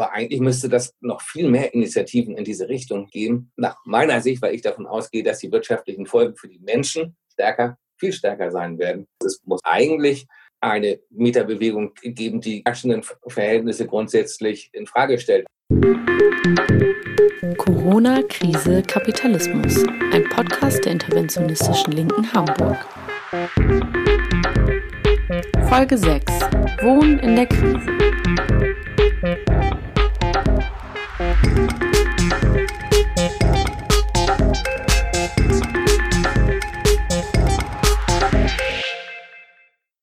Aber eigentlich müsste das noch viel mehr Initiativen in diese Richtung geben. Nach meiner Sicht, weil ich davon ausgehe, dass die wirtschaftlichen Folgen für die Menschen stärker, viel stärker sein werden. Es muss eigentlich eine Mieterbewegung geben, die herrschenden Verhältnisse grundsätzlich in Frage stellt. Corona, Krise, Kapitalismus. Ein Podcast der interventionistischen Linken Hamburg. Folge 6. Wohnen in der Krise. Thank you.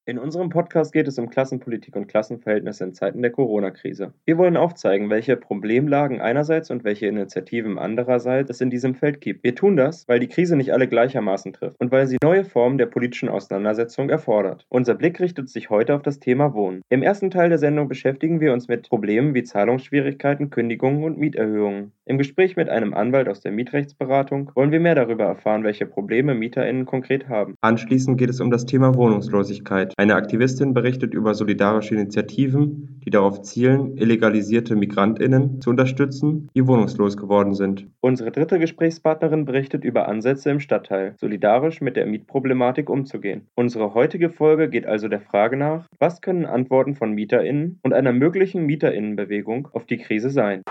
In unserem Podcast geht es um Klassenpolitik und Klassenverhältnisse in Zeiten der Corona-Krise. Wir wollen aufzeigen, welche Problemlagen einerseits und welche Initiativen andererseits es in diesem Feld gibt. Wir tun das, weil die Krise nicht alle gleichermaßen trifft und weil sie neue Formen der politischen Auseinandersetzung erfordert. Unser Blick richtet sich heute auf das Thema Wohnen. Im ersten Teil der Sendung beschäftigen wir uns mit Problemen wie Zahlungsschwierigkeiten, Kündigungen und Mieterhöhungen. Im Gespräch mit einem Anwalt aus der Mietrechtsberatung wollen wir mehr darüber erfahren, welche Probleme MieterInnen konkret haben. Anschließend geht es um das Thema Wohnungslosigkeit. Eine Aktivistin berichtet über solidarische Initiativen, die darauf zielen, illegalisierte Migrantinnen zu unterstützen, die wohnungslos geworden sind. Unsere dritte Gesprächspartnerin berichtet über Ansätze im Stadtteil, solidarisch mit der Mietproblematik umzugehen. Unsere heutige Folge geht also der Frage nach, was können Antworten von Mieterinnen und einer möglichen Mieterinnenbewegung auf die Krise sein.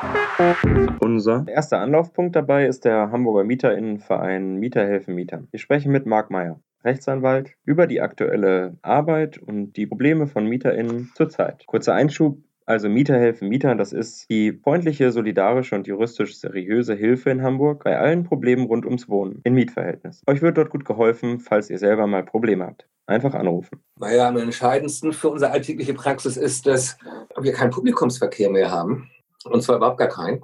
Unser erster Anlaufpunkt dabei ist der Hamburger Mieterinnenverein Mieter helfen Mietern. Wir sprechen mit Marc Meyer. Rechtsanwalt über die aktuelle Arbeit und die Probleme von MieterInnen zurzeit. Kurzer Einschub. Also Mieter helfen Mietern, das ist die freundliche, solidarische und juristisch seriöse Hilfe in Hamburg bei allen Problemen rund ums Wohnen in Mietverhältnis. Euch wird dort gut geholfen, falls ihr selber mal Probleme habt. Einfach anrufen. Naja, am entscheidendsten für unsere alltägliche Praxis ist, dass wir keinen Publikumsverkehr mehr haben. Und zwar überhaupt gar keinen.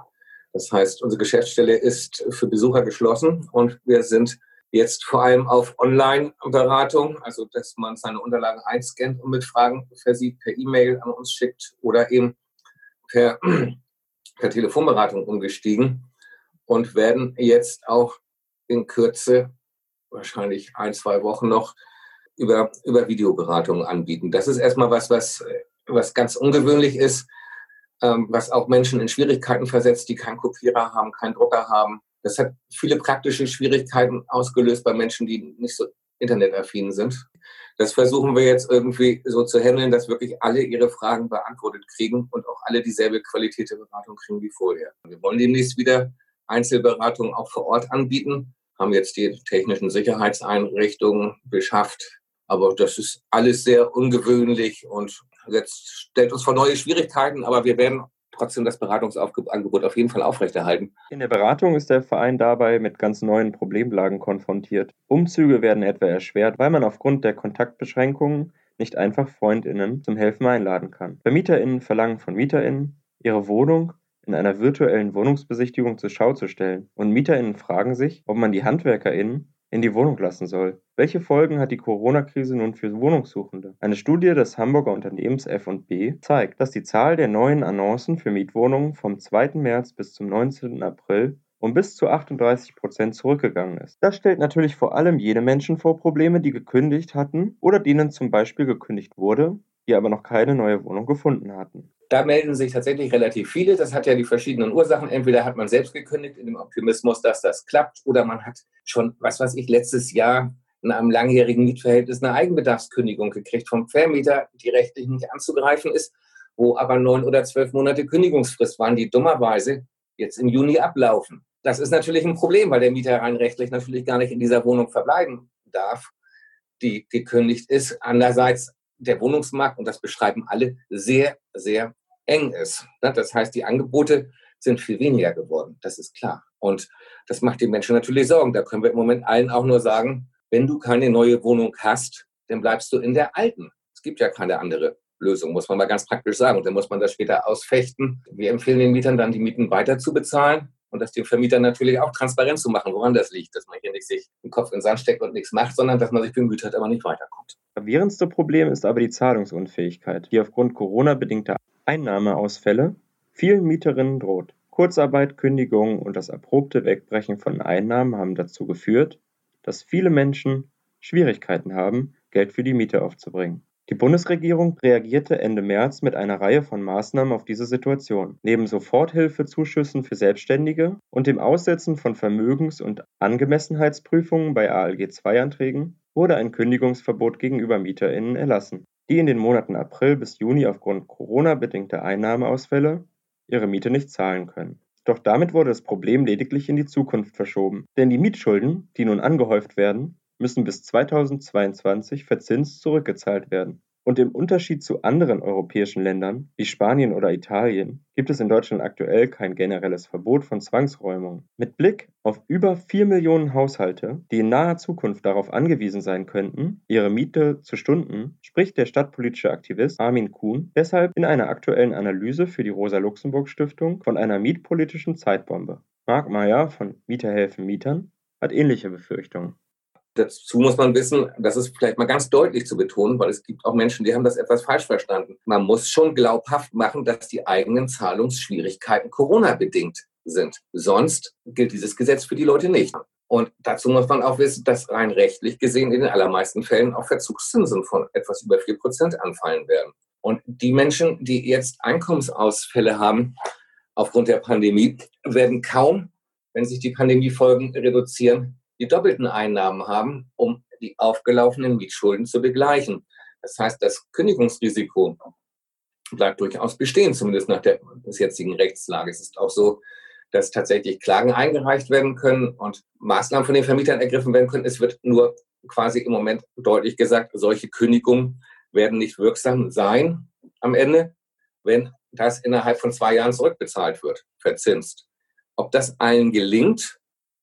Das heißt, unsere Geschäftsstelle ist für Besucher geschlossen und wir sind Jetzt vor allem auf Online-Beratung, also dass man seine Unterlagen einscannt und mit Fragen versieht, per E-Mail an uns schickt oder eben per, per Telefonberatung umgestiegen und werden jetzt auch in Kürze, wahrscheinlich ein, zwei Wochen noch, über, über Videoberatungen anbieten. Das ist erstmal was, was, was ganz ungewöhnlich ist, ähm, was auch Menschen in Schwierigkeiten versetzt, die keinen Kopierer haben, keinen Drucker haben das hat viele praktische Schwierigkeiten ausgelöst bei Menschen, die nicht so internetaffin sind. Das versuchen wir jetzt irgendwie so zu handeln, dass wirklich alle ihre Fragen beantwortet kriegen und auch alle dieselbe Qualität der Beratung kriegen wie vorher. Wir wollen demnächst wieder Einzelberatungen auch vor Ort anbieten, haben jetzt die technischen Sicherheitseinrichtungen beschafft. Aber das ist alles sehr ungewöhnlich und jetzt stellt uns vor neue Schwierigkeiten, aber wir werden trotzdem das Beratungsangebot auf jeden Fall aufrechterhalten. In der Beratung ist der Verein dabei mit ganz neuen Problemlagen konfrontiert. Umzüge werden etwa erschwert, weil man aufgrund der Kontaktbeschränkungen nicht einfach Freundinnen zum Helfen einladen kann. Vermieterinnen verlangen von Mieterinnen, ihre Wohnung in einer virtuellen Wohnungsbesichtigung zur Schau zu stellen. Und Mieterinnen fragen sich, ob man die Handwerkerinnen in die Wohnung lassen soll. Welche Folgen hat die Corona-Krise nun für Wohnungssuchende? Eine Studie des Hamburger Unternehmens F&B zeigt, dass die Zahl der neuen Annoncen für Mietwohnungen vom 2. März bis zum 19. April um bis zu 38 Prozent zurückgegangen ist. Das stellt natürlich vor allem jene Menschen vor Probleme, die gekündigt hatten oder denen zum Beispiel gekündigt wurde, die aber noch keine neue Wohnung gefunden hatten. Da melden sich tatsächlich relativ viele. Das hat ja die verschiedenen Ursachen. Entweder hat man selbst gekündigt in dem Optimismus, dass das klappt, oder man hat schon, was weiß ich, letztes Jahr in einem langjährigen Mietverhältnis eine Eigenbedarfskündigung gekriegt vom Vermieter, die rechtlich nicht anzugreifen ist, wo aber neun oder zwölf Monate Kündigungsfrist waren, die dummerweise jetzt im Juni ablaufen. Das ist natürlich ein Problem, weil der Mieter rein rechtlich natürlich gar nicht in dieser Wohnung verbleiben darf, die gekündigt ist. Andererseits der Wohnungsmarkt, und das beschreiben alle, sehr, sehr eng ist. Ne? Das heißt, die Angebote sind viel weniger geworden, das ist klar. Und das macht den Menschen natürlich Sorgen. Da können wir im Moment allen auch nur sagen, wenn du keine neue Wohnung hast, dann bleibst du in der alten. Es gibt ja keine andere Lösung, muss man mal ganz praktisch sagen. Und dann muss man das später ausfechten. Wir empfehlen den Mietern dann, die Mieten weiter zu bezahlen und das den Vermietern natürlich auch transparent zu machen, woran das liegt, dass man hier nicht sich den Kopf in den Sand steckt und nichts macht, sondern dass man sich bemüht hat, aber nicht weiterkommt. Das gravierendste Problem ist aber die Zahlungsunfähigkeit, die aufgrund Corona-bedingter Einnahmeausfälle vielen Mieterinnen droht. Kurzarbeit, Kündigungen und das erprobte Wegbrechen von Einnahmen haben dazu geführt, dass viele Menschen Schwierigkeiten haben, Geld für die Miete aufzubringen. Die Bundesregierung reagierte Ende März mit einer Reihe von Maßnahmen auf diese Situation. Neben Soforthilfezuschüssen für Selbstständige und dem Aussetzen von Vermögens- und Angemessenheitsprüfungen bei ALG-II-Anträgen wurde ein Kündigungsverbot gegenüber MieterInnen erlassen, die in den Monaten April bis Juni aufgrund Corona-bedingter Einnahmeausfälle ihre Miete nicht zahlen können. Doch damit wurde das Problem lediglich in die Zukunft verschoben, denn die Mietschulden, die nun angehäuft werden, müssen bis 2022 verzinst zurückgezahlt werden. Und im Unterschied zu anderen europäischen Ländern wie Spanien oder Italien gibt es in Deutschland aktuell kein generelles Verbot von Zwangsräumungen. Mit Blick auf über 4 Millionen Haushalte, die in naher Zukunft darauf angewiesen sein könnten, ihre Miete zu stunden, spricht der stadtpolitische Aktivist Armin Kuhn deshalb in einer aktuellen Analyse für die Rosa-Luxemburg-Stiftung von einer mietpolitischen Zeitbombe. Marc Meyer von Mieter helfen Mietern hat ähnliche Befürchtungen. Dazu muss man wissen, das ist vielleicht mal ganz deutlich zu betonen, weil es gibt auch Menschen, die haben das etwas falsch verstanden. Man muss schon glaubhaft machen, dass die eigenen Zahlungsschwierigkeiten Corona-bedingt sind. Sonst gilt dieses Gesetz für die Leute nicht. Und dazu muss man auch wissen, dass rein rechtlich gesehen in den allermeisten Fällen auch Verzugszinsen von etwas über vier Prozent anfallen werden. Und die Menschen, die jetzt Einkommensausfälle haben aufgrund der Pandemie, werden kaum, wenn sich die Pandemiefolgen reduzieren, die doppelten Einnahmen haben, um die aufgelaufenen Mietschulden zu begleichen. Das heißt, das Kündigungsrisiko bleibt durchaus bestehen, zumindest nach der bis jetzigen Rechtslage. Es ist auch so, dass tatsächlich Klagen eingereicht werden können und Maßnahmen von den Vermietern ergriffen werden können. Es wird nur quasi im Moment deutlich gesagt, solche Kündigungen werden nicht wirksam sein am Ende, wenn das innerhalb von zwei Jahren zurückbezahlt wird, verzinst. Ob das allen gelingt,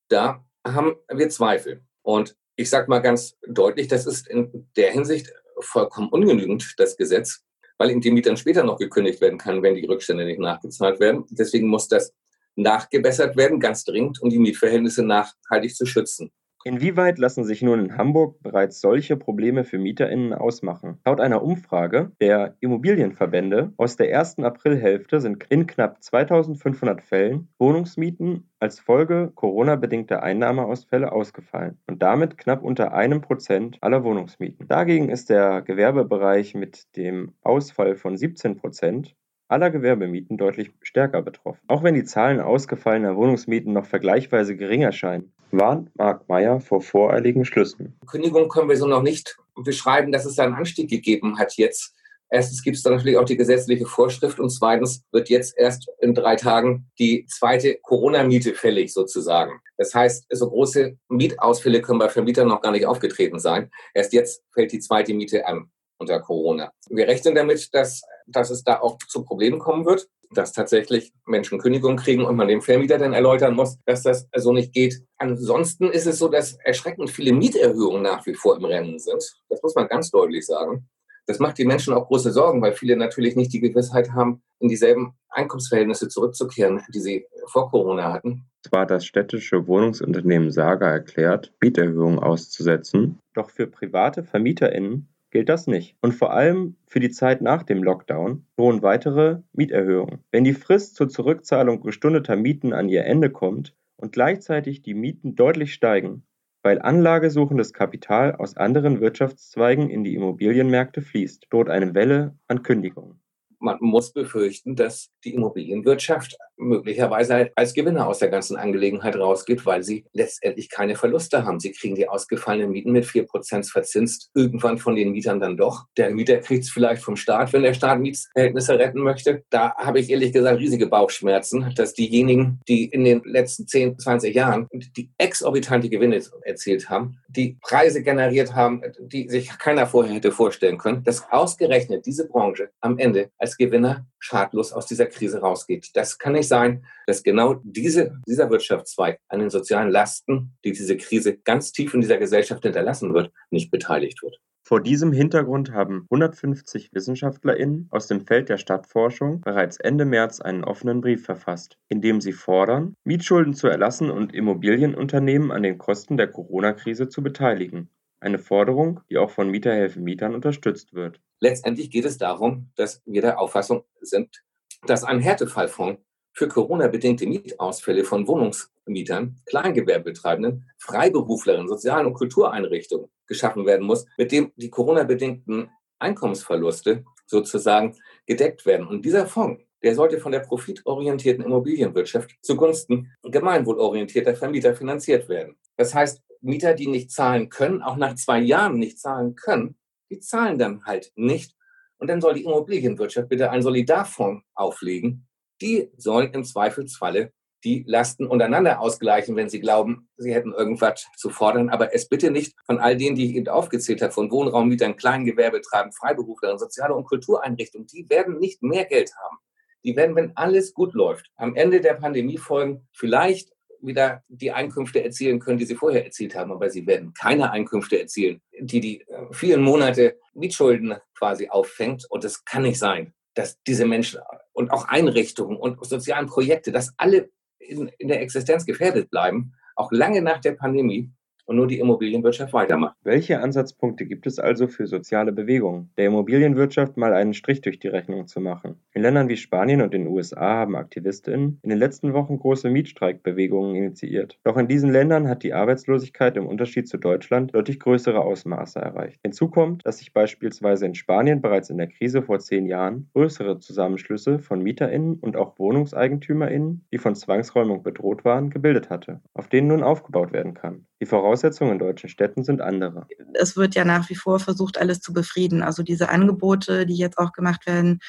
da haben wir Zweifel. Und ich sage mal ganz deutlich, das ist in der Hinsicht vollkommen ungenügend, das Gesetz, weil in dem Mietern später noch gekündigt werden kann, wenn die Rückstände nicht nachgezahlt werden. Deswegen muss das nachgebessert werden, ganz dringend, um die Mietverhältnisse nachhaltig zu schützen. Inwieweit lassen sich nun in Hamburg bereits solche Probleme für MieterInnen ausmachen? Laut einer Umfrage der Immobilienverbände aus der ersten Aprilhälfte sind in knapp 2500 Fällen Wohnungsmieten als Folge Corona-bedingter Einnahmeausfälle ausgefallen und damit knapp unter einem Prozent aller Wohnungsmieten. Dagegen ist der Gewerbebereich mit dem Ausfall von 17 Prozent aller Gewerbemieten deutlich stärker betroffen. Auch wenn die Zahlen ausgefallener Wohnungsmieten noch vergleichsweise gering erscheinen, warnt Marc Meyer vor voreiligen Schlüssen. Kündigung können wir so noch nicht beschreiben, dass es da einen Anstieg gegeben hat jetzt. Erstens gibt es da natürlich auch die gesetzliche Vorschrift und zweitens wird jetzt erst in drei Tagen die zweite Corona-Miete fällig sozusagen. Das heißt, so große Mietausfälle können bei Vermietern noch gar nicht aufgetreten sein. Erst jetzt fällt die zweite Miete an unter Corona. Wir rechnen damit, dass, dass es da auch zu Problemen kommen wird, dass tatsächlich Menschen Kündigung kriegen und man dem Vermieter dann erläutern muss, dass das so nicht geht. Ansonsten ist es so, dass erschreckend viele Mieterhöhungen nach wie vor im Rennen sind. Das muss man ganz deutlich sagen. Das macht die Menschen auch große Sorgen, weil viele natürlich nicht die Gewissheit haben, in dieselben Einkommensverhältnisse zurückzukehren, die sie vor Corona hatten. Zwar das städtische Wohnungsunternehmen Saga erklärt, Mieterhöhungen auszusetzen, doch für private VermieterInnen gilt das nicht. Und vor allem für die Zeit nach dem Lockdown drohen weitere Mieterhöhungen. Wenn die Frist zur Zurückzahlung gestundeter Mieten an ihr Ende kommt und gleichzeitig die Mieten deutlich steigen, weil anlagesuchendes Kapital aus anderen Wirtschaftszweigen in die Immobilienmärkte fließt, droht eine Welle an Kündigungen man muss befürchten, dass die Immobilienwirtschaft möglicherweise als Gewinner aus der ganzen Angelegenheit rausgeht, weil sie letztendlich keine Verluste haben. Sie kriegen die ausgefallenen Mieten mit 4% verzinst, irgendwann von den Mietern dann doch. Der Mieter kriegt es vielleicht vom Staat, wenn der Staat Mietverhältnisse retten möchte. Da habe ich ehrlich gesagt riesige Bauchschmerzen, dass diejenigen, die in den letzten 10, 20 Jahren die exorbitante Gewinne erzielt haben, die Preise generiert haben, die sich keiner vorher hätte vorstellen können, dass ausgerechnet diese Branche am Ende als Gewinner schadlos aus dieser Krise rausgeht. Das kann nicht sein, dass genau diese, dieser Wirtschaftszweig an den sozialen Lasten, die diese Krise ganz tief in dieser Gesellschaft hinterlassen wird, nicht beteiligt wird. Vor diesem Hintergrund haben 150 WissenschaftlerInnen aus dem Feld der Stadtforschung bereits Ende März einen offenen Brief verfasst, in dem sie fordern, Mietschulden zu erlassen und Immobilienunternehmen an den Kosten der Corona-Krise zu beteiligen. Eine Forderung, die auch von Mieterhelfen Mietern unterstützt wird. Letztendlich geht es darum, dass wir der Auffassung sind, dass ein Härtefallfonds für Corona-bedingte Mietausfälle von Wohnungsmietern, Kleingewerbetreibenden, Freiberuflerinnen, sozialen und Kultureinrichtungen geschaffen werden muss, mit dem die Corona-bedingten Einkommensverluste sozusagen gedeckt werden. Und dieser Fonds, der sollte von der profitorientierten Immobilienwirtschaft zugunsten gemeinwohlorientierter Vermieter finanziert werden. Das heißt, Mieter, die nicht zahlen können, auch nach zwei Jahren nicht zahlen können, die zahlen dann halt nicht. Und dann soll die Immobilienwirtschaft bitte einen Solidarfonds auflegen. Die soll im Zweifelsfalle die Lasten untereinander ausgleichen, wenn sie glauben, sie hätten irgendwas zu fordern. Aber es bitte nicht von all denen, die ich eben aufgezählt habe, von Wohnraummietern, Kleingewerbetreibenden, Freiberuflern, soziale und Kultureinrichtungen, die werden nicht mehr Geld haben. Die werden, wenn alles gut läuft, am Ende der Pandemiefolgen vielleicht wieder die Einkünfte erzielen können, die sie vorher erzielt haben. Aber sie werden keine Einkünfte erzielen, die die äh, vielen Monate Mietschulden quasi auffängt. Und es kann nicht sein, dass diese Menschen und auch Einrichtungen und sozialen Projekte, dass alle in, in der Existenz gefährdet bleiben, auch lange nach der Pandemie und nur die Immobilienwirtschaft weitermacht. Welche Ansatzpunkte gibt es also für soziale Bewegungen, der Immobilienwirtschaft mal einen Strich durch die Rechnung zu machen? In Ländern wie Spanien und den USA haben AktivistInnen in den letzten Wochen große Mietstreikbewegungen initiiert. Doch in diesen Ländern hat die Arbeitslosigkeit im Unterschied zu Deutschland deutlich größere Ausmaße erreicht. Hinzu kommt, dass sich beispielsweise in Spanien bereits in der Krise vor zehn Jahren größere Zusammenschlüsse von MieterInnen und auch WohnungseigentümerInnen, die von Zwangsräumung bedroht waren, gebildet hatte, auf denen nun aufgebaut werden kann. Die Voraussetzungen in deutschen Städten sind andere. Es wird ja nach wie vor versucht, alles zu befrieden. Also diese Angebote, die jetzt auch gemacht werden,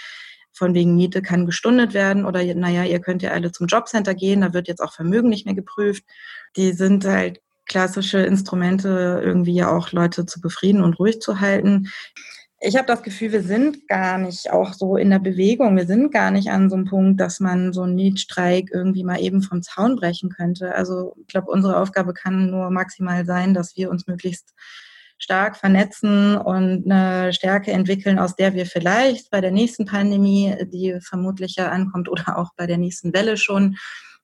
von wegen Miete kann gestundet werden oder naja, ihr könnt ja alle zum Jobcenter gehen, da wird jetzt auch Vermögen nicht mehr geprüft. Die sind halt klassische Instrumente, irgendwie ja auch Leute zu befrieden und ruhig zu halten ich habe das Gefühl, wir sind gar nicht auch so in der Bewegung. Wir sind gar nicht an so einem Punkt, dass man so einen Mietstreik irgendwie mal eben vom Zaun brechen könnte. Also ich glaube, unsere Aufgabe kann nur maximal sein, dass wir uns möglichst stark vernetzen und eine Stärke entwickeln, aus der wir vielleicht bei der nächsten Pandemie, die vermutlich ja ankommt, oder auch bei der nächsten Welle schon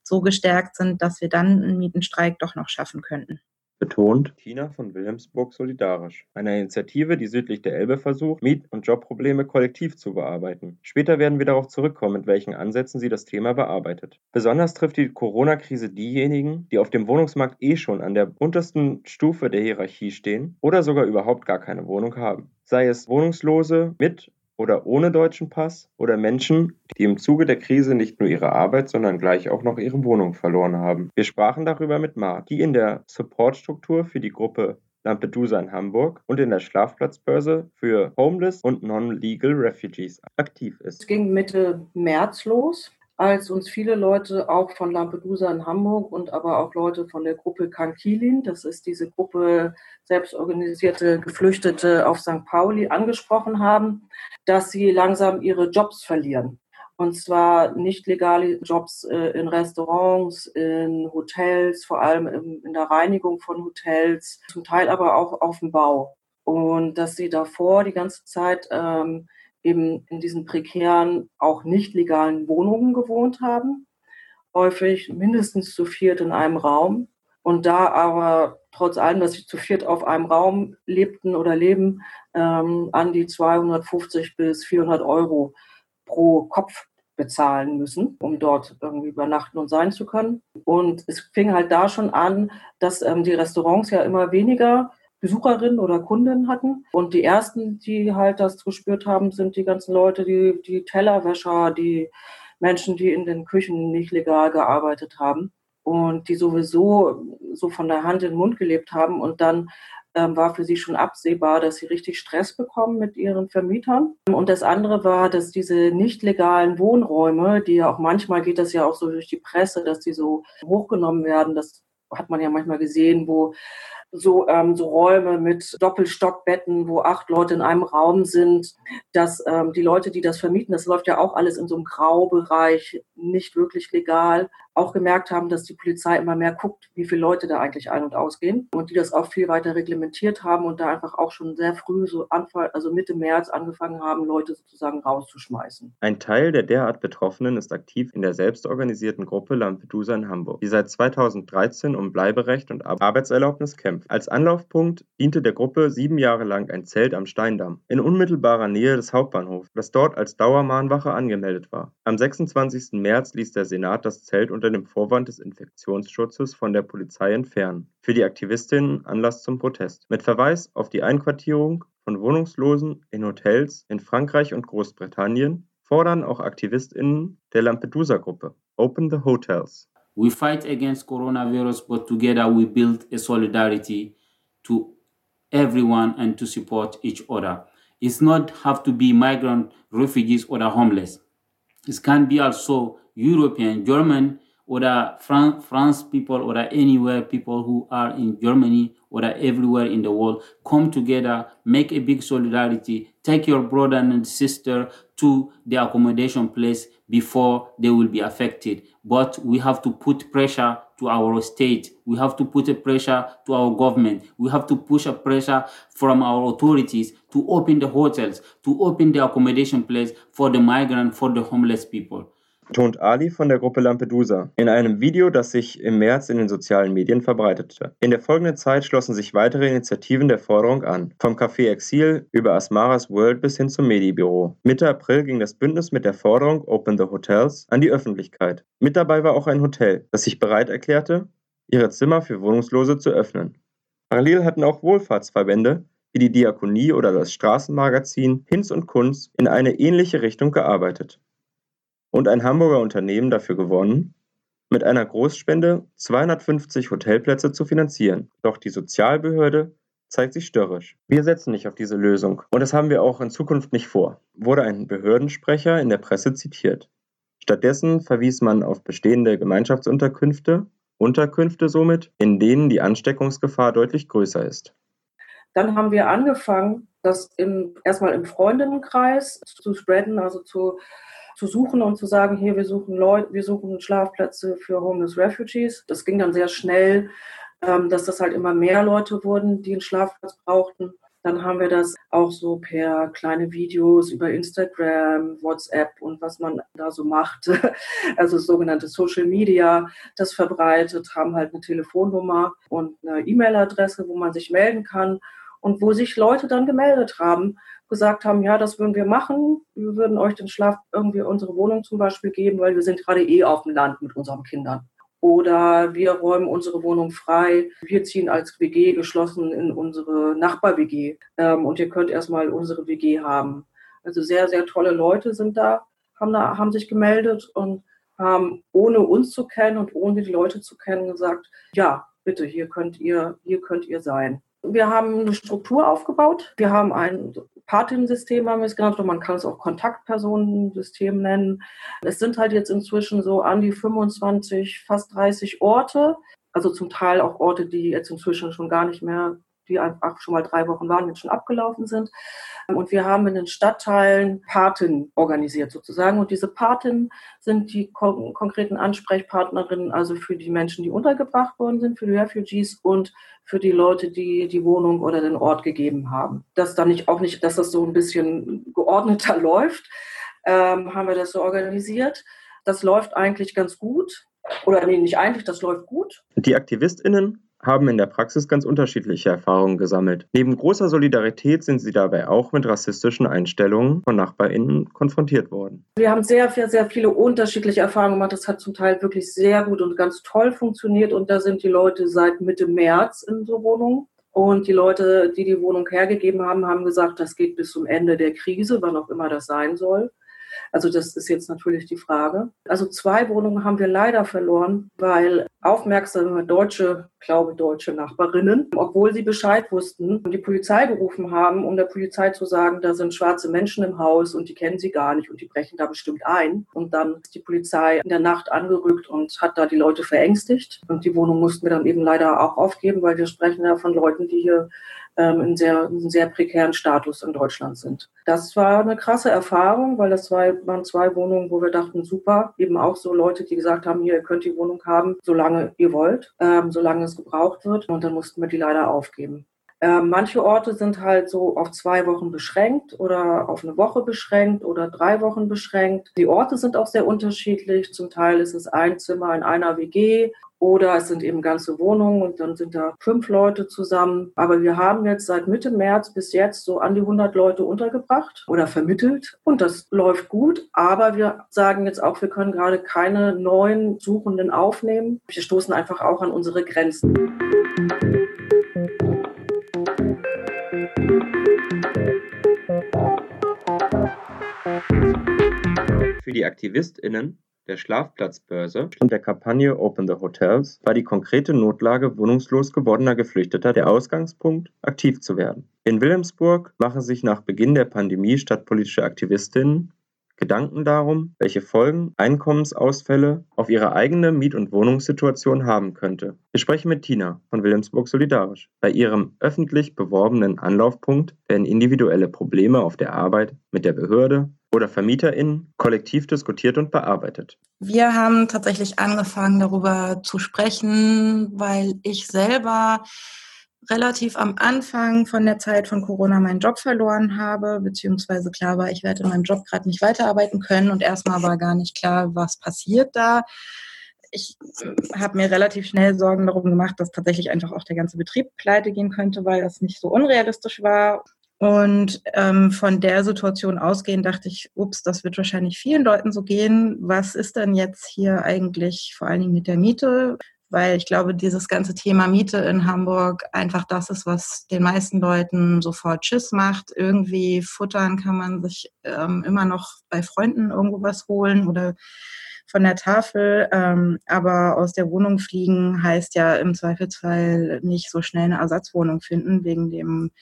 so gestärkt sind, dass wir dann einen Mietenstreik doch noch schaffen könnten betont Tina von Wilhelmsburg solidarisch, eine Initiative, die südlich der Elbe versucht, Miet- und Jobprobleme kollektiv zu bearbeiten. Später werden wir darauf zurückkommen, mit welchen Ansätzen sie das Thema bearbeitet. Besonders trifft die Corona-Krise diejenigen, die auf dem Wohnungsmarkt eh schon an der untersten Stufe der Hierarchie stehen oder sogar überhaupt gar keine Wohnung haben. Sei es Wohnungslose mit oder ohne deutschen Pass oder Menschen, die im Zuge der Krise nicht nur ihre Arbeit, sondern gleich auch noch ihre Wohnung verloren haben. Wir sprachen darüber mit Mark, die in der Supportstruktur für die Gruppe Lampedusa in Hamburg und in der Schlafplatzbörse für Homeless und Non-Legal Refugees aktiv ist. Es ging Mitte März los als uns viele Leute auch von Lampedusa in Hamburg und aber auch Leute von der Gruppe Kankilin, das ist diese Gruppe selbstorganisierte Geflüchtete auf St. Pauli, angesprochen haben, dass sie langsam ihre Jobs verlieren. Und zwar nicht legale Jobs äh, in Restaurants, in Hotels, vor allem in der Reinigung von Hotels, zum Teil aber auch auf dem Bau. Und dass sie davor die ganze Zeit ähm, eben in diesen prekären, auch nicht legalen Wohnungen gewohnt haben, häufig mindestens zu viert in einem Raum. Und da aber trotz allem, dass sie zu viert auf einem Raum lebten oder leben, ähm, an die 250 bis 400 Euro pro Kopf bezahlen müssen, um dort irgendwie übernachten und sein zu können. Und es fing halt da schon an, dass ähm, die Restaurants ja immer weniger Besucherinnen oder Kunden hatten. Und die ersten, die halt das gespürt haben, sind die ganzen Leute, die, die Tellerwäscher, die Menschen, die in den Küchen nicht legal gearbeitet haben und die sowieso so von der Hand in den Mund gelebt haben. Und dann ähm, war für sie schon absehbar, dass sie richtig Stress bekommen mit ihren Vermietern. Und das andere war, dass diese nicht legalen Wohnräume, die ja auch manchmal geht das ja auch so durch die Presse, dass die so hochgenommen werden. Das hat man ja manchmal gesehen, wo so, ähm, so Räume mit Doppelstockbetten, wo acht Leute in einem Raum sind, dass ähm, die Leute, die das vermieten, das läuft ja auch alles in so einem Graubereich, nicht wirklich legal, auch gemerkt haben, dass die Polizei immer mehr guckt, wie viele Leute da eigentlich ein- und ausgehen und die das auch viel weiter reglementiert haben und da einfach auch schon sehr früh, so Anfang, also Mitte März angefangen haben, Leute sozusagen rauszuschmeißen. Ein Teil der derart Betroffenen ist aktiv in der selbstorganisierten Gruppe Lampedusa in Hamburg, die seit 2013 um Bleiberecht und Arbeitserlaubnis kämpft. Als Anlaufpunkt diente der Gruppe sieben Jahre lang ein Zelt am Steindamm in unmittelbarer Nähe des Hauptbahnhofs, das dort als Dauermahnwache angemeldet war. Am 26. März ließ der Senat das Zelt unter dem Vorwand des Infektionsschutzes von der Polizei entfernen. Für die Aktivistinnen Anlass zum Protest. Mit Verweis auf die Einquartierung von Wohnungslosen in Hotels in Frankreich und Großbritannien fordern auch AktivistInnen der Lampedusa-Gruppe Open the Hotels. We fight against coronavirus, but together we build a solidarity to everyone and to support each other. It's not have to be migrant refugees or the homeless. It can be also European, German, or Fran- France people, or anywhere people who are in Germany or everywhere in the world come together, make a big solidarity, take your brother and sister to the accommodation place before they will be affected. But we have to put pressure to our state. We have to put a pressure to our government. We have to push a pressure from our authorities to open the hotels, to open the accommodation place for the migrant, for the homeless people. Betont Ali von der Gruppe Lampedusa in einem Video, das sich im März in den sozialen Medien verbreitete. In der folgenden Zeit schlossen sich weitere Initiativen der Forderung an, vom Café Exil über Asmaras World bis hin zum Medibüro. Mitte April ging das Bündnis mit der Forderung Open the Hotels an die Öffentlichkeit. Mit dabei war auch ein Hotel, das sich bereit erklärte, ihre Zimmer für Wohnungslose zu öffnen. Parallel hatten auch Wohlfahrtsverbände wie die Diakonie oder das Straßenmagazin Hinz und Kunz in eine ähnliche Richtung gearbeitet und ein Hamburger Unternehmen dafür gewonnen, mit einer Großspende 250 Hotelplätze zu finanzieren. Doch die Sozialbehörde zeigt sich störrisch. Wir setzen nicht auf diese Lösung und das haben wir auch in Zukunft nicht vor, wurde ein Behördensprecher in der Presse zitiert. Stattdessen verwies man auf bestehende Gemeinschaftsunterkünfte, Unterkünfte somit, in denen die Ansteckungsgefahr deutlich größer ist. Dann haben wir angefangen, das im, erstmal im Freundinnenkreis zu spreaden, also zu zu suchen und zu sagen, hier, wir suchen Leute, wir suchen Schlafplätze für Homeless Refugees. Das ging dann sehr schnell, ähm, dass das halt immer mehr Leute wurden, die einen Schlafplatz brauchten. Dann haben wir das auch so per kleine Videos über Instagram, WhatsApp und was man da so macht, also sogenannte Social Media, das verbreitet, haben halt eine Telefonnummer und eine E-Mail-Adresse, wo man sich melden kann und wo sich Leute dann gemeldet haben gesagt haben, ja, das würden wir machen. Wir würden euch den Schlaf irgendwie unsere Wohnung zum Beispiel geben, weil wir sind gerade eh auf dem Land mit unseren Kindern. Oder wir räumen unsere Wohnung frei. Wir ziehen als WG geschlossen in unsere Nachbar-WG. Ähm, und ihr könnt erstmal unsere WG haben. Also sehr, sehr tolle Leute sind da, haben, da, haben sich gemeldet und haben, ohne uns zu kennen und ohne die Leute zu kennen, gesagt, ja, bitte, hier könnt ihr, hier könnt ihr sein. Wir haben eine Struktur aufgebaut. Wir haben ein Patensystem, haben wir es genannt, und man kann es auch Kontaktpersonensystem nennen. Es sind halt jetzt inzwischen so an die 25, fast 30 Orte. Also zum Teil auch Orte, die jetzt inzwischen schon gar nicht mehr die einfach schon mal drei Wochen waren, jetzt schon abgelaufen sind. Und wir haben in den Stadtteilen Paten organisiert sozusagen. Und diese Paten sind die kon konkreten Ansprechpartnerinnen, also für die Menschen, die untergebracht worden sind, für die Refugees und für die Leute, die die Wohnung oder den Ort gegeben haben. Dass dann nicht auch nicht, dass das so ein bisschen geordneter läuft, ähm, haben wir das so organisiert. Das läuft eigentlich ganz gut. Oder nee, nicht eigentlich, das läuft gut. Die AktivistInnen haben in der Praxis ganz unterschiedliche Erfahrungen gesammelt. Neben großer Solidarität sind sie dabei auch mit rassistischen Einstellungen von NachbarInnen konfrontiert worden. Wir haben sehr, sehr, sehr viele unterschiedliche Erfahrungen gemacht. Das hat zum Teil wirklich sehr gut und ganz toll funktioniert. Und da sind die Leute seit Mitte März in so Wohnungen. Und die Leute, die die Wohnung hergegeben haben, haben gesagt, das geht bis zum Ende der Krise, wann auch immer das sein soll. Also das ist jetzt natürlich die Frage. Also zwei Wohnungen haben wir leider verloren, weil aufmerksame deutsche, glaube deutsche Nachbarinnen, obwohl sie Bescheid wussten, die Polizei gerufen haben, um der Polizei zu sagen, da sind schwarze Menschen im Haus und die kennen sie gar nicht und die brechen da bestimmt ein. Und dann ist die Polizei in der Nacht angerückt und hat da die Leute verängstigt. Und die Wohnung mussten wir dann eben leider auch aufgeben, weil wir sprechen ja von Leuten, die hier ähm, in, sehr, in sehr prekären Status in Deutschland sind. Das war eine krasse Erfahrung, weil das war, waren zwei Wohnungen, wo wir dachten, super, eben auch so Leute, die gesagt haben, hier, ihr könnt die Wohnung haben, solange ihr wollt, ähm, solange es gebraucht wird. Und dann mussten wir die leider aufgeben. Ähm, manche Orte sind halt so auf zwei Wochen beschränkt oder auf eine Woche beschränkt oder drei Wochen beschränkt. Die Orte sind auch sehr unterschiedlich. Zum Teil ist es ein Zimmer in einer WG oder es sind eben ganze Wohnungen und dann sind da fünf Leute zusammen. Aber wir haben jetzt seit Mitte März bis jetzt so an die 100 Leute untergebracht oder vermittelt. Und das läuft gut. Aber wir sagen jetzt auch, wir können gerade keine neuen Suchenden aufnehmen. Wir stoßen einfach auch an unsere Grenzen. Für die AktivistInnen der Schlafplatzbörse und der Kampagne Open the Hotels war die konkrete Notlage wohnungslos gewordener Geflüchteter der Ausgangspunkt, aktiv zu werden. In Wilhelmsburg machen sich nach Beginn der Pandemie stadtpolitische Aktivistinnen Gedanken darum, welche Folgen Einkommensausfälle auf ihre eigene Miet- und Wohnungssituation haben könnte. Wir sprechen mit Tina von Wilhelmsburg Solidarisch. Bei ihrem öffentlich beworbenen Anlaufpunkt werden individuelle Probleme auf der Arbeit mit der Behörde oder VermieterInnen kollektiv diskutiert und bearbeitet. Wir haben tatsächlich angefangen, darüber zu sprechen, weil ich selber relativ am Anfang von der Zeit von Corona meinen Job verloren habe, beziehungsweise klar war, ich werde in meinem Job gerade nicht weiterarbeiten können und erstmal war gar nicht klar, was passiert da. Ich habe mir relativ schnell Sorgen darum gemacht, dass tatsächlich einfach auch der ganze Betrieb pleite gehen könnte, weil das nicht so unrealistisch war. Und ähm, von der Situation ausgehend dachte ich, ups, das wird wahrscheinlich vielen Leuten so gehen. Was ist denn jetzt hier eigentlich vor allen Dingen mit der Miete? weil ich glaube, dieses ganze Thema Miete in Hamburg einfach das ist, was den meisten Leuten sofort Schiss macht. Irgendwie futtern kann man sich ähm, immer noch bei Freunden irgendwo was holen oder von der Tafel, ähm, aber aus der Wohnung fliegen heißt ja im Zweifelsfall nicht so schnell eine Ersatzwohnung finden wegen dem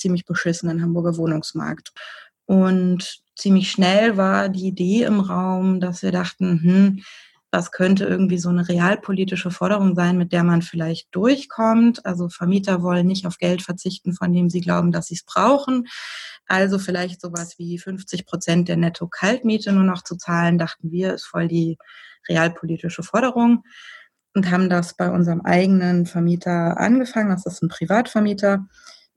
ziemlich beschissenen Hamburger Wohnungsmarkt. Und ziemlich schnell war die Idee im Raum, dass wir dachten, hm, was könnte irgendwie so eine realpolitische Forderung sein, mit der man vielleicht durchkommt. Also Vermieter wollen nicht auf Geld verzichten, von dem sie glauben, dass sie es brauchen. Also vielleicht sowas wie 50 Prozent der Netto-Kaltmiete nur noch zu zahlen, dachten wir, ist voll die realpolitische Forderung und haben das bei unserem eigenen Vermieter angefangen. Das ist ein Privatvermieter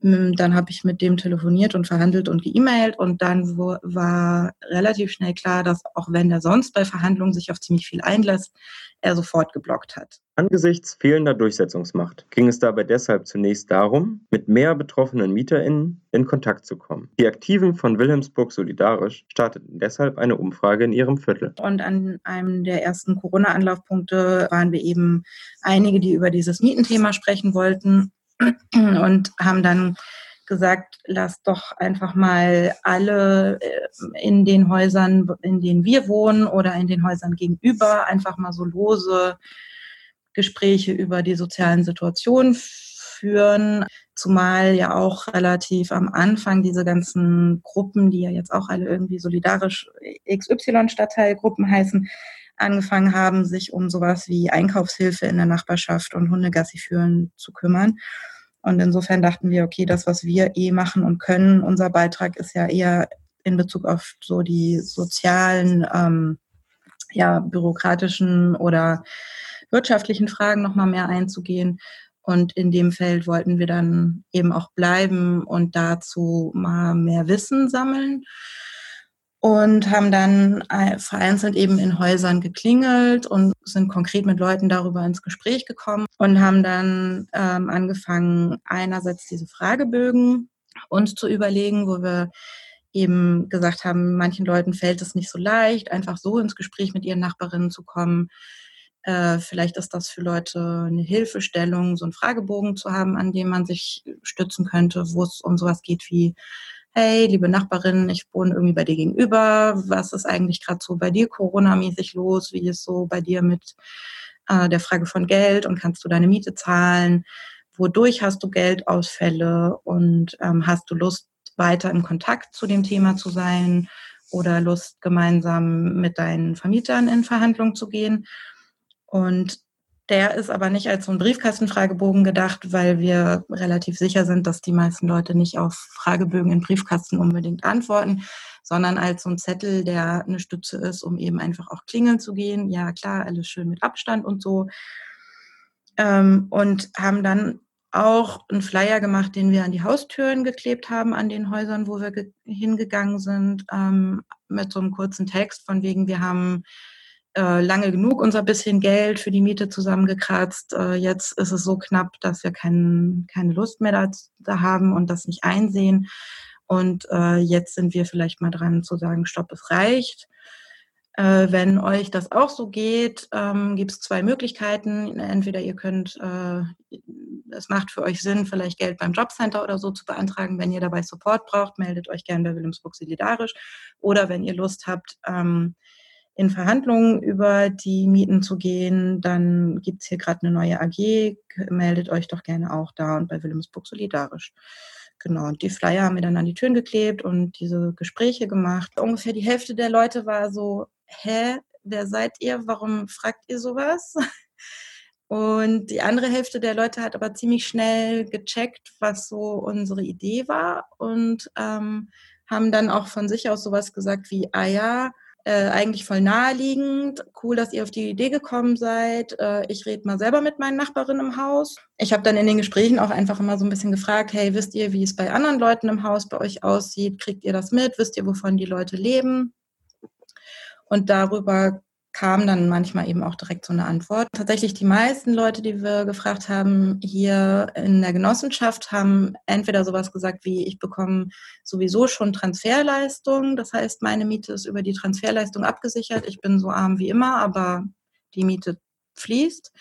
dann habe ich mit dem telefoniert und verhandelt und geemailt und dann war relativ schnell klar, dass auch wenn er sonst bei Verhandlungen sich auf ziemlich viel einlässt, er sofort geblockt hat. Angesichts fehlender Durchsetzungsmacht ging es dabei deshalb zunächst darum, mit mehr betroffenen MieterInnen in Kontakt zu kommen. Die Aktiven von Wilhelmsburg Solidarisch starteten deshalb eine Umfrage in ihrem Viertel. Und an einem der ersten Corona-Anlaufpunkte waren wir eben einige, die über dieses Mietenthema sprechen wollten und haben dann gesagt, lass doch einfach mal alle äh, in den Häusern, in denen wir wohnen oder in den Häusern gegenüber, einfach mal so lose Gespräche über die sozialen Situationen führen. Zumal ja auch relativ am Anfang diese ganzen Gruppen, die ja jetzt auch alle irgendwie solidarisch XY-Stadtteilgruppen heißen, angefangen haben, sich um sowas wie Einkaufshilfe in der Nachbarschaft und Hundegassi führen zu kümmern. Und insofern dachten wir, okay, das, was wir eh machen und können, unser Beitrag ist ja eher in Bezug auf so die sozialen, ähm, ja, bürokratischen oder wirtschaftlichen Fragen nochmal mehr einzugehen. Und in dem Feld wollten wir dann eben auch bleiben und dazu mal mehr Wissen sammeln und haben dann äh, vereinzelt eben in Häusern geklingelt und sind konkret mit Leuten darüber ins Gespräch gekommen und haben dann ähm, angefangen, einerseits diese Fragebögen uns zu überlegen, wo wir eben gesagt haben, manchen Leuten fällt es nicht so leicht, einfach so ins Gespräch mit ihren Nachbarinnen zu kommen. Äh, vielleicht ist das für Leute eine Hilfestellung, so einen Fragebogen zu haben, an dem man sich stützen könnte, wo es um sowas geht wie hey, liebe Nachbarin, ich wohne irgendwie bei dir gegenüber. Was ist eigentlich gerade so bei dir Corona-mäßig los? Wie ist so bei dir mit äh, der Frage von Geld und kannst du deine Miete zahlen? Wodurch hast du Geldausfälle und ähm, hast du Lust, weiter im Kontakt zu dem Thema zu sein oder Lust, gemeinsam mit deinen Vermietern in Verhandlungen zu gehen? Und der ist aber nicht als so ein Briefkastenfragebogen gedacht, weil wir relativ sicher sind, dass die meisten Leute nicht auf Fragebögen in Briefkasten unbedingt antworten, sondern als so ein Zettel, der eine Stütze ist, um eben einfach auch klingeln zu gehen. Ja, klar, alles schön mit Abstand und so. Ähm, und haben dann auch einen Flyer gemacht, den wir an die Haustüren geklebt haben, an den Häusern, wo wir hingegangen sind, ähm, mit so einem kurzen Text von wegen, wir haben äh, lange genug unser bisschen Geld für die Miete zusammengekratzt. Äh, jetzt ist es so knapp, dass wir kein, keine Lust mehr da, da haben und das nicht einsehen. Und äh, jetzt sind wir vielleicht mal dran zu sagen, stopp, es reicht. Äh, wenn euch das auch so geht, ähm, gibt es zwei Möglichkeiten. Entweder ihr könnt, äh, es macht für euch Sinn, vielleicht Geld beim Jobcenter oder so zu beantragen. Wenn ihr dabei Support braucht, meldet euch gerne bei Wilhelmsburg Solidarisch. Oder wenn ihr Lust habt, ähm, in Verhandlungen über die Mieten zu gehen, dann gibt es hier gerade eine neue AG, meldet euch doch gerne auch da und bei Wilhelmsburg solidarisch. Genau, und die Flyer haben wir dann an die Türen geklebt und diese Gespräche gemacht. Ungefähr die Hälfte der Leute war so, hä, wer seid ihr? Warum fragt ihr sowas? Und die andere Hälfte der Leute hat aber ziemlich schnell gecheckt, was so unsere Idee war und ähm, haben dann auch von sich aus sowas gesagt wie, ah ja, äh, eigentlich voll naheliegend. Cool, dass ihr auf die Idee gekommen seid. Äh, ich rede mal selber mit meinen Nachbarinnen im Haus. Ich habe dann in den Gesprächen auch einfach immer so ein bisschen gefragt, hey, wisst ihr, wie es bei anderen Leuten im Haus bei euch aussieht? Kriegt ihr das mit? Wisst ihr, wovon die Leute leben? Und darüber kam dann manchmal eben auch direkt so eine Antwort. Tatsächlich die meisten Leute, die wir gefragt haben hier in der Genossenschaft, haben entweder sowas gesagt wie, ich bekomme sowieso schon Transferleistung, das heißt, meine Miete ist über die Transferleistung abgesichert, ich bin so arm wie immer, aber die Miete fließt.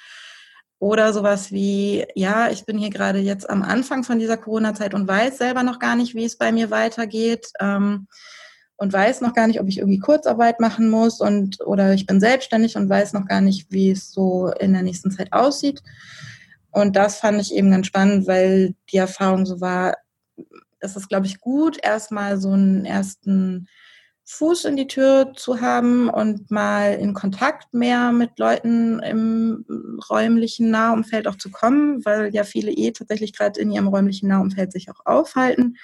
Oder sowas wie, ja, ich bin hier gerade jetzt am Anfang von dieser Corona-Zeit und weiß selber noch gar nicht, wie es bei mir weitergeht. Ähm, und weiß noch gar nicht, ob ich irgendwie Kurzarbeit machen muss und oder ich bin selbstständig und weiß noch gar nicht, wie es so in der nächsten Zeit aussieht. Und das fand ich eben ganz spannend, weil die Erfahrung so war, es ist, glaube ich, gut, erstmal so einen ersten Fuß in die Tür zu haben und mal in Kontakt mehr mit Leuten im räumlichen Nahumfeld auch zu kommen, weil ja viele eh tatsächlich gerade in ihrem räumlichen Nahumfeld sich auch aufhalten.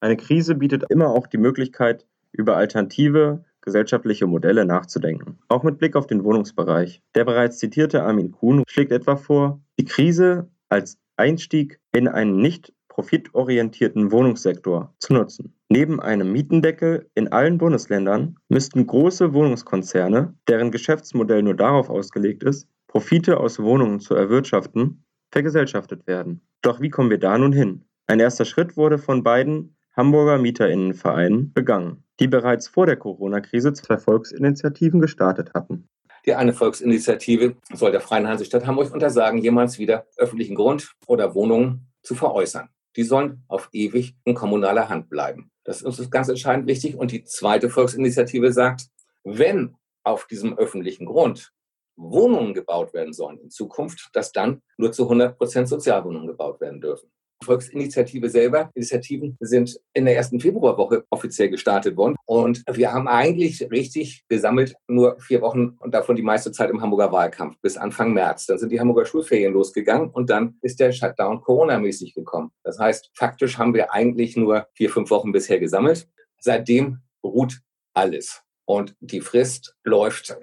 Eine Krise bietet immer auch die Möglichkeit, über alternative gesellschaftliche Modelle nachzudenken, auch mit Blick auf den Wohnungsbereich. Der bereits zitierte Armin Kuhn schlägt etwa vor, die Krise als Einstieg in einen nicht profitorientierten Wohnungssektor zu nutzen. Neben einem Mietendeckel in allen Bundesländern müssten große Wohnungskonzerne, deren Geschäftsmodell nur darauf ausgelegt ist, Profite aus Wohnungen zu erwirtschaften, vergesellschaftet werden. Doch wie kommen wir da nun hin? Ein erster Schritt wurde von beiden Hamburger Mieterinnenvereinen begangen, die bereits vor der Corona-Krise zwei Volksinitiativen gestartet hatten. Die eine Volksinitiative soll der Freien Hansestadt Hamburg untersagen, jemals wieder öffentlichen Grund oder Wohnungen zu veräußern. Die sollen auf ewig in kommunaler Hand bleiben. Das ist ganz entscheidend wichtig. Und die zweite Volksinitiative sagt, wenn auf diesem öffentlichen Grund Wohnungen gebaut werden sollen in Zukunft, dass dann nur zu 100 Prozent Sozialwohnungen gebaut werden dürfen. Volksinitiative selber. Initiativen sind in der ersten Februarwoche offiziell gestartet worden. Und wir haben eigentlich richtig gesammelt, nur vier Wochen und davon die meiste Zeit im Hamburger Wahlkampf bis Anfang März. Dann sind die Hamburger Schulferien losgegangen und dann ist der Shutdown Corona-mäßig gekommen. Das heißt, faktisch haben wir eigentlich nur vier, fünf Wochen bisher gesammelt. Seitdem ruht alles. Und die Frist läuft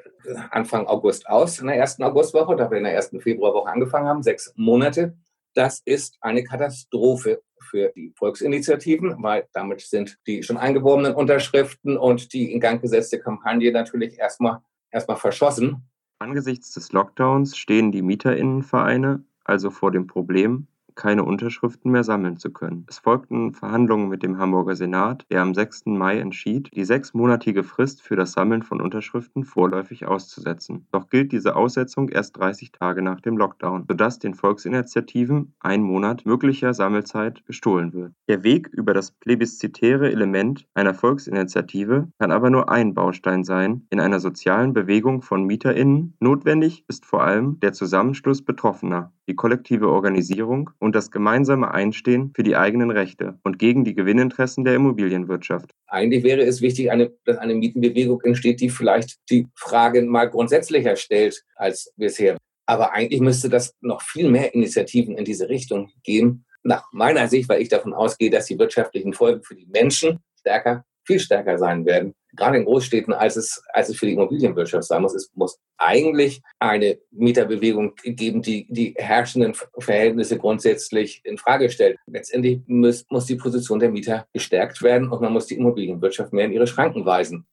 Anfang August aus, in der ersten Augustwoche, da wir in der ersten Februarwoche angefangen haben, sechs Monate. Das ist eine Katastrophe für die Volksinitiativen, weil damit sind die schon eingeworbenen Unterschriften und die in Gang gesetzte Kampagne natürlich erstmal, erstmal verschossen. Angesichts des Lockdowns stehen die Mieterinnenvereine also vor dem Problem, keine Unterschriften mehr sammeln zu können. Es folgten Verhandlungen mit dem Hamburger Senat, der am 6. Mai entschied, die sechsmonatige Frist für das Sammeln von Unterschriften vorläufig auszusetzen. Doch gilt diese Aussetzung erst 30 Tage nach dem Lockdown, sodass den Volksinitiativen ein Monat möglicher Sammelzeit gestohlen wird. Der Weg über das plebiszitäre Element einer Volksinitiative kann aber nur ein Baustein sein in einer sozialen Bewegung von MieterInnen. Notwendig ist vor allem der Zusammenschluss Betroffener, die kollektive Organisierung und das gemeinsame Einstehen für die eigenen Rechte und gegen die Gewinninteressen der Immobilienwirtschaft. Eigentlich wäre es wichtig, eine, dass eine Mietenbewegung entsteht, die vielleicht die Fragen mal grundsätzlicher stellt als bisher. Aber eigentlich müsste das noch viel mehr Initiativen in diese Richtung geben. Nach meiner Sicht, weil ich davon ausgehe, dass die wirtschaftlichen Folgen für die Menschen stärker viel stärker sein werden, gerade in Großstädten, als es, als es für die Immobilienwirtschaft sein muss. Es muss eigentlich eine Mieterbewegung geben, die die herrschenden Verhältnisse grundsätzlich in Frage stellt. Letztendlich muss, muss die Position der Mieter gestärkt werden und man muss die Immobilienwirtschaft mehr in ihre Schranken weisen.